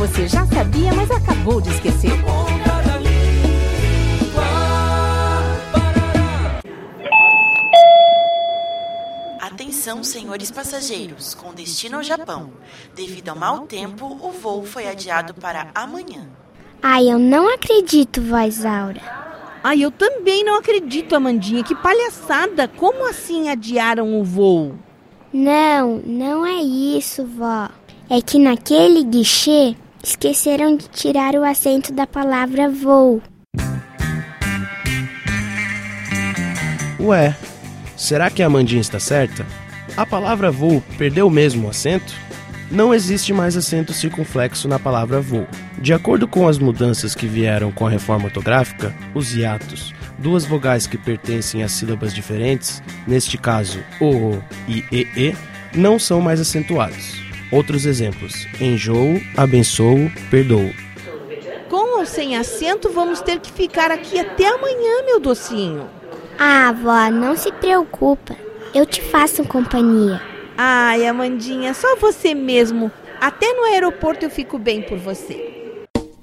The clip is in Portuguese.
você já sabia, mas acabou de esquecer. Atenção, senhores passageiros, com destino ao Japão. Devido ao mau tempo, o voo foi adiado para amanhã. Ai, eu não acredito, voz Aura. Ai, eu também não acredito, Amandinha. Que palhaçada! Como assim adiaram o voo? Não, não é isso, vó. É que naquele guichê esqueceram de tirar o acento da palavra voo. Ué, será que a Amandinha está certa? A palavra voo perdeu mesmo o acento? Não existe mais acento circunflexo na palavra voo. De acordo com as mudanças que vieram com a reforma ortográfica, os hiatos, duas vogais que pertencem a sílabas diferentes, neste caso o, o e e, não são mais acentuados. Outros exemplos: enjoo, abençoo, perdoo. Com ou sem acento, vamos ter que ficar aqui até amanhã, meu docinho. Ah, vó, não se preocupa. Eu te faço companhia. Ai, Amandinha, só você mesmo. Até no aeroporto eu fico bem por você.